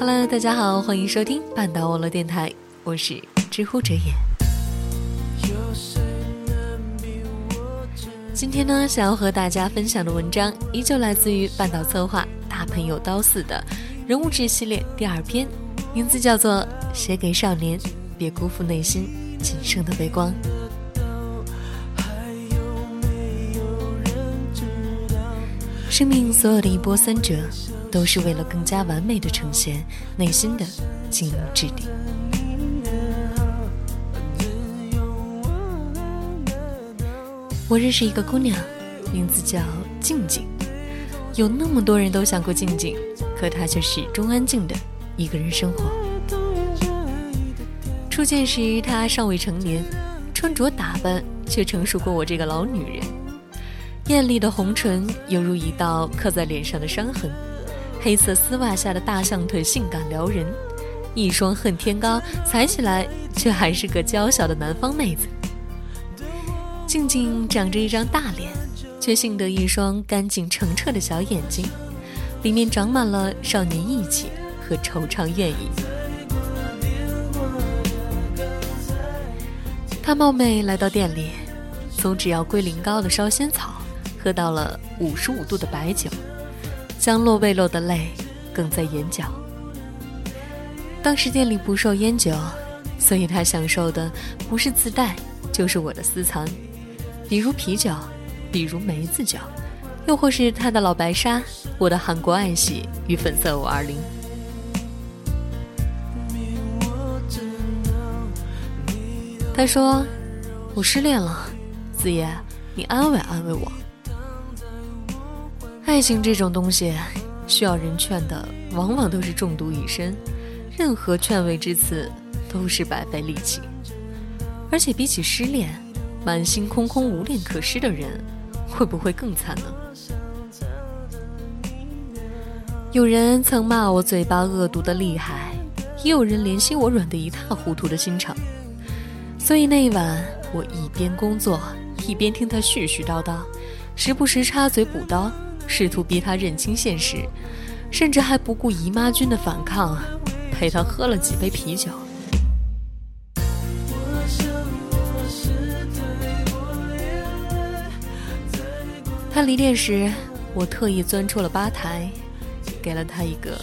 Hello，大家好，欢迎收听半岛网络电台，我是知乎者也。今天呢，想要和大家分享的文章依旧来自于半岛策划大朋友刀四的人物志系列第二篇，名字叫做《写给少年，别辜负内心仅剩的微光》。生命所有的一波三折，都是为了更加完美的呈现内心的晶莹质地。我认识一个姑娘，名字叫静静。有那么多人都想过静静，可她却始终安静的一个人生活。初见时，她尚未成年，穿着打扮却成熟过我这个老女人。艳丽的红唇犹如一道刻在脸上的伤痕，黑色丝袜下的大象腿性感撩人，一双恨天高，踩起来却还是个娇小的南方妹子。静静长着一张大脸，却幸得一双干净澄澈的小眼睛，里面长满了少年义气和惆怅愿意。他冒昧来到店里，从只要龟苓膏的烧仙草。喝到了五十五度的白酒，将落未落的泪哽在眼角。当时店里不售烟酒，所以他享受的不是自带，就是我的私藏，比如啤酒，比如梅子酒，又或是他的老白沙，我的韩国爱喜与粉色五二零。他说：“我失恋了，子夜，你安慰安慰我。”爱情这种东西，需要人劝的，往往都是中毒已深，任何劝慰之词都是白费力气。而且比起失恋，满心空空无恋可失的人，会不会更惨呢？有人曾骂我嘴巴恶毒的厉害，也有人怜惜我软得一塌糊涂的心肠。所以那一晚，我一边工作，一边听他絮絮叨叨，时不时插嘴补刀。试图逼他认清现实，甚至还不顾姨妈君的反抗，陪他喝了几杯啤酒。他离店时，我特意钻出了吧台，给了他一个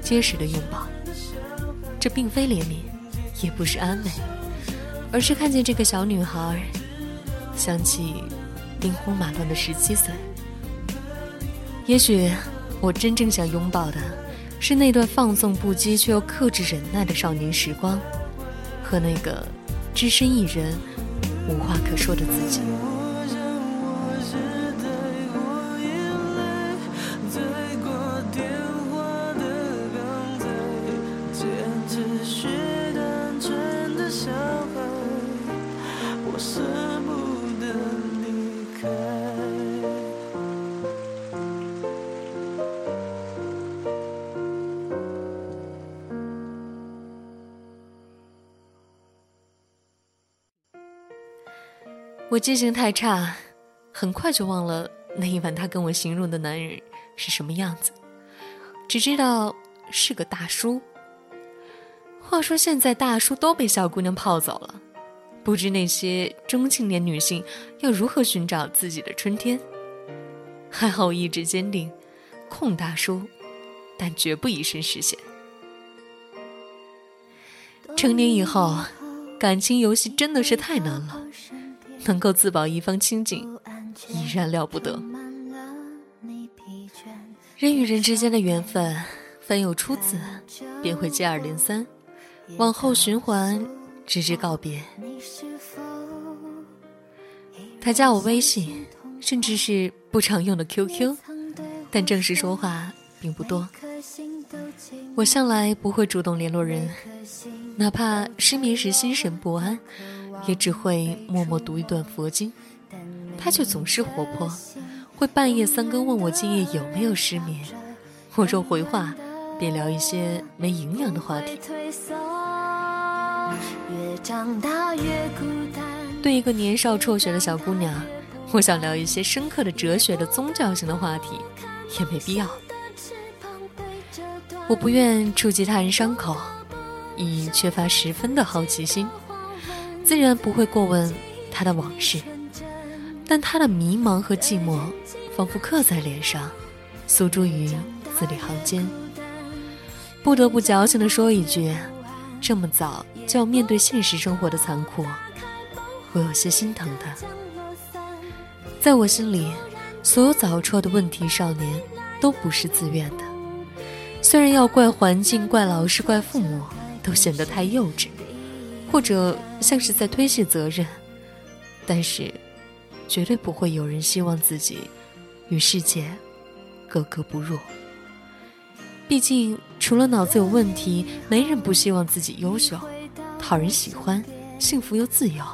结实的拥抱。这并非怜悯，也不是安慰，而是看见这个小女孩，想起兵荒马乱的十七岁。也许，我真正想拥抱的，是那段放纵不羁却又克制忍耐的少年时光，和那个只身一人、无话可说的自己。我记性太差，很快就忘了那一晚他跟我形容的男人是什么样子，只知道是个大叔。话说现在大叔都被小姑娘泡走了，不知那些中青年女性要如何寻找自己的春天。还好我意志坚定，控大叔，但绝不以身试险。成年以后，感情游戏真的是太难了。能够自保一方清净，已然了不得。人与人之间的缘分，凡有初次，便会接二连三，往后循环，直至告别。他加我微信，甚至是不常用的 QQ，但正式说话并不多。我向来不会主动联络人，哪怕失眠时心神不安。也只会默默读一段佛经，他却总是活泼，会半夜三更问我今夜有没有失眠。我若回话，便聊一些没营养的话题。对一个年少辍学的小姑娘，我想聊一些深刻的哲学的宗教性的话题，也没必要。我不愿触及他人伤口，已缺乏十分的好奇心，自然不会过问他的往事。但他的迷茫和寂寞，仿佛刻在脸上，诉诸于字里行间。不得不矫情地说一句：这么早就要面对现实生活的残酷，我有些心疼他。在我心里，所有早辍的问题少年，都不是自愿的。虽然要怪环境、怪老师、怪父母，都显得太幼稚，或者像是在推卸责任，但是，绝对不会有人希望自己与世界格格不入。毕竟，除了脑子有问题，没人不希望自己优秀、讨人喜欢、幸福又自由。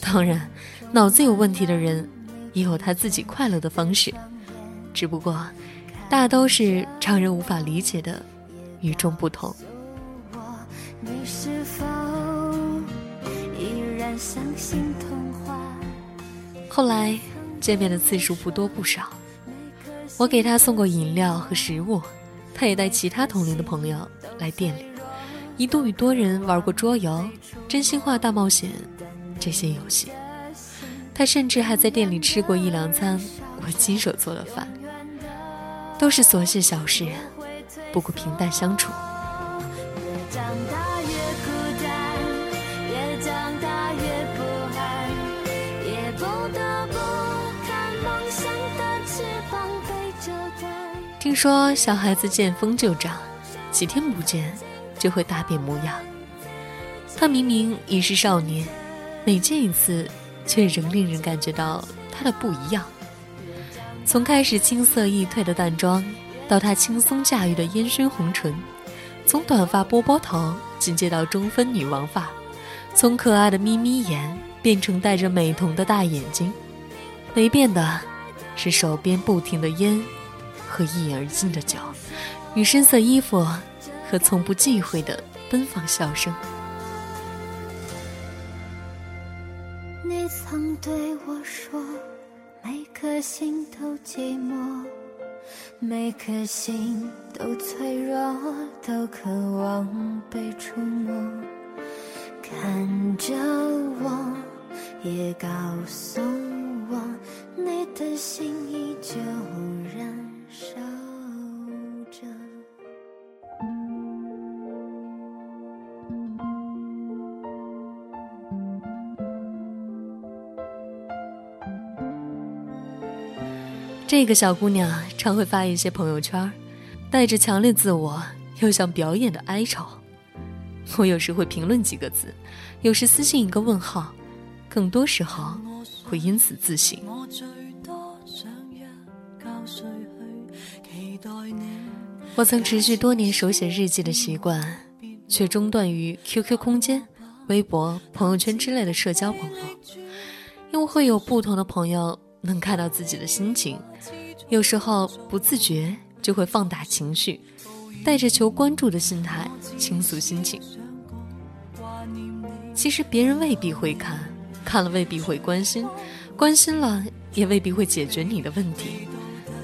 当然，脑子有问题的人也有他自己快乐的方式，只不过。大都是常人无法理解的与众不同。后来见面的次数不多不少，我给他送过饮料和食物，他也带其他同龄的朋友来店里，一度与多人玩过桌游、真心话大冒险这些游戏。他甚至还在店里吃过一两餐我亲手做的饭。都是琐碎小事，不过平淡相处。听说小孩子见风就长，几天不见就会大变模样。他明明已是少年，每见一次，却仍令人感觉到他的不一样。从开始青涩易褪的淡妆，到他轻松驾驭的烟熏红唇；从短发波波头进阶到中分女王发；从可爱的眯眯眼变成带着美瞳的大眼睛。没变的，是手边不停的烟，和一饮而尽的酒，与深色衣服，和从不忌讳的奔放笑声。你曾对我说。每颗心都寂寞，每颗心都脆弱，都渴望被触摸。看着我，也告诉那个小姑娘常会发一些朋友圈，带着强烈自我又想表演的哀愁。我有时会评论几个字，有时私信一个问号，更多时候会因此自省。我曾持续多年手写日记的习惯，却中断于 QQ 空间、微博、朋友圈之类的社交网络，因为会有不同的朋友。能看到自己的心情，有时候不自觉就会放大情绪，带着求关注的心态倾诉心情。其实别人未必会看，看了未必会关心，关心了也未必会解决你的问题，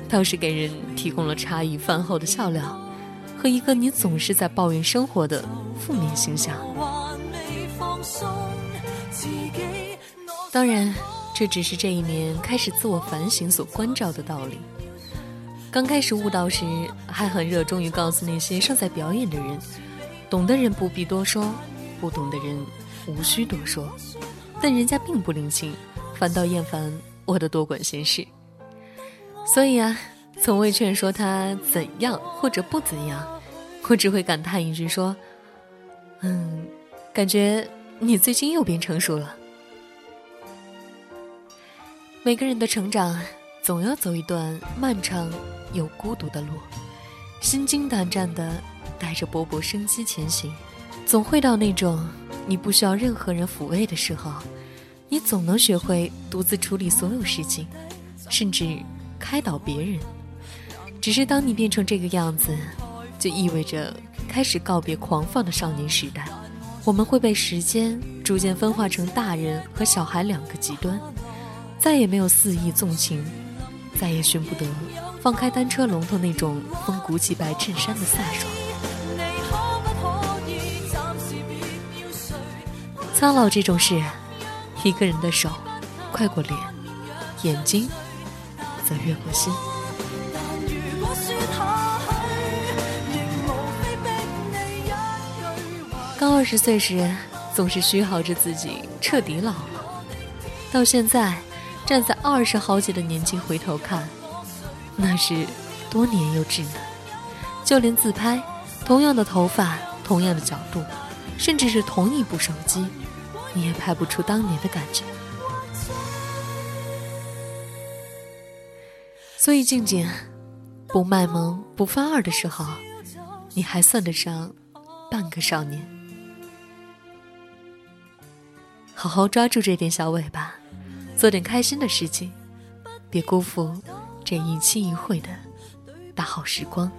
倒是给人提供了茶余饭后的笑料，和一个你总是在抱怨生活的负面形象。当然。这只是这一年开始自我反省所关照的道理。刚开始悟道时，还很热衷于告诉那些尚在表演的人：懂的人不必多说，不懂的人无需多说。但人家并不领情，反倒厌烦我的多管闲事。所以啊，从未劝说他怎样或者不怎样，我只会感叹一句说：“嗯，感觉你最近又变成熟了。”每个人的成长，总要走一段漫长又孤独的路，心惊胆战的带着勃勃生机前行。总会到那种你不需要任何人抚慰的时候，你总能学会独自处理所有事情，甚至开导别人。只是当你变成这个样子，就意味着开始告别狂放的少年时代。我们会被时间逐渐分化成大人和小孩两个极端。再也没有肆意纵情，再也寻不得放开单车龙头那种风鼓起白衬衫的飒爽。苍老这种事，一个人的手快过脸，眼睛则越过心。刚二十岁时，总是虚耗着自己彻底老了，到现在站在二十好几的年纪回头看，那是多年幼稚呢。就连自拍，同样的头发，同样的角度，甚至是同一部手机，你也拍不出当年的感觉。所以，静静，不卖萌、不发二的时候，你还算得上半个少年。好好抓住这点小尾巴，做点开心的事情，别辜负这一期一会的大好时光。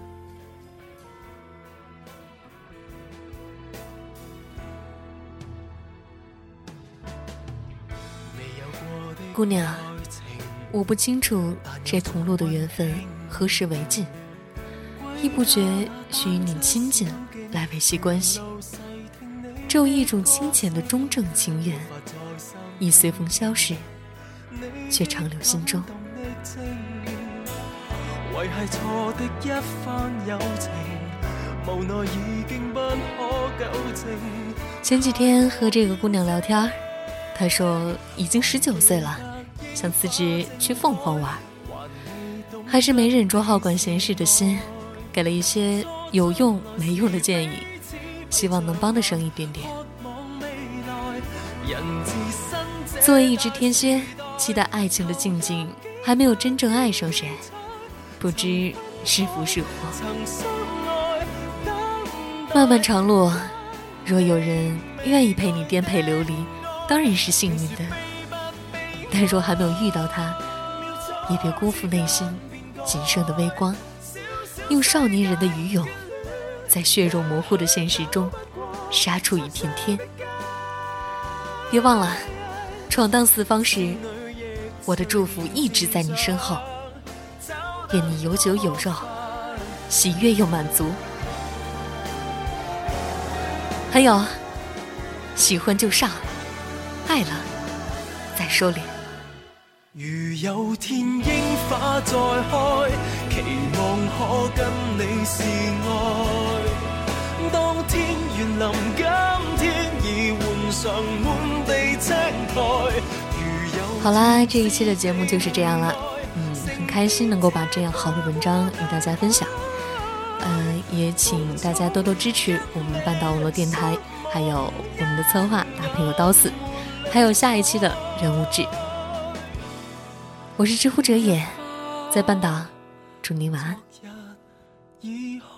姑娘，我不清楚这同路的缘分何时为尽，亦不觉需与你亲近来维系关系。只有一种清浅的中正情缘，已随风消逝，却长留心中。前几天和这个姑娘聊天，她说已经十九岁了，想辞职去凤凰玩，还是没忍住好管闲事的心，给了一些有用没用的建议。希望能帮得上一点点。作为一只天蝎，期待爱情的静静还没有真正爱上谁，不知是福是祸。漫漫长路，若有人愿意陪你颠沛流离，当然是幸运的。但若还没有遇到他，也别辜负内心仅剩的微光，用少年人的余勇。在血肉模糊的现实中，杀出一片天。别忘了，闯荡四方时，我的祝福一直在你身后。愿你有酒有肉，喜悦又满足。还有，喜欢就上，爱了再收敛。如有天樱花再开，期望可跟你示爱。当天原临，今天已换上满地青苔。好啦，这一期的节目就是这样了。嗯，很开心能够把这样好的文章与大家分享。嗯，也请大家多多支持我们半岛网络电台，还有我们的策划大朋友刀四，还有下一期的人物志。我是知乎者也，在半岛，祝您晚安。以后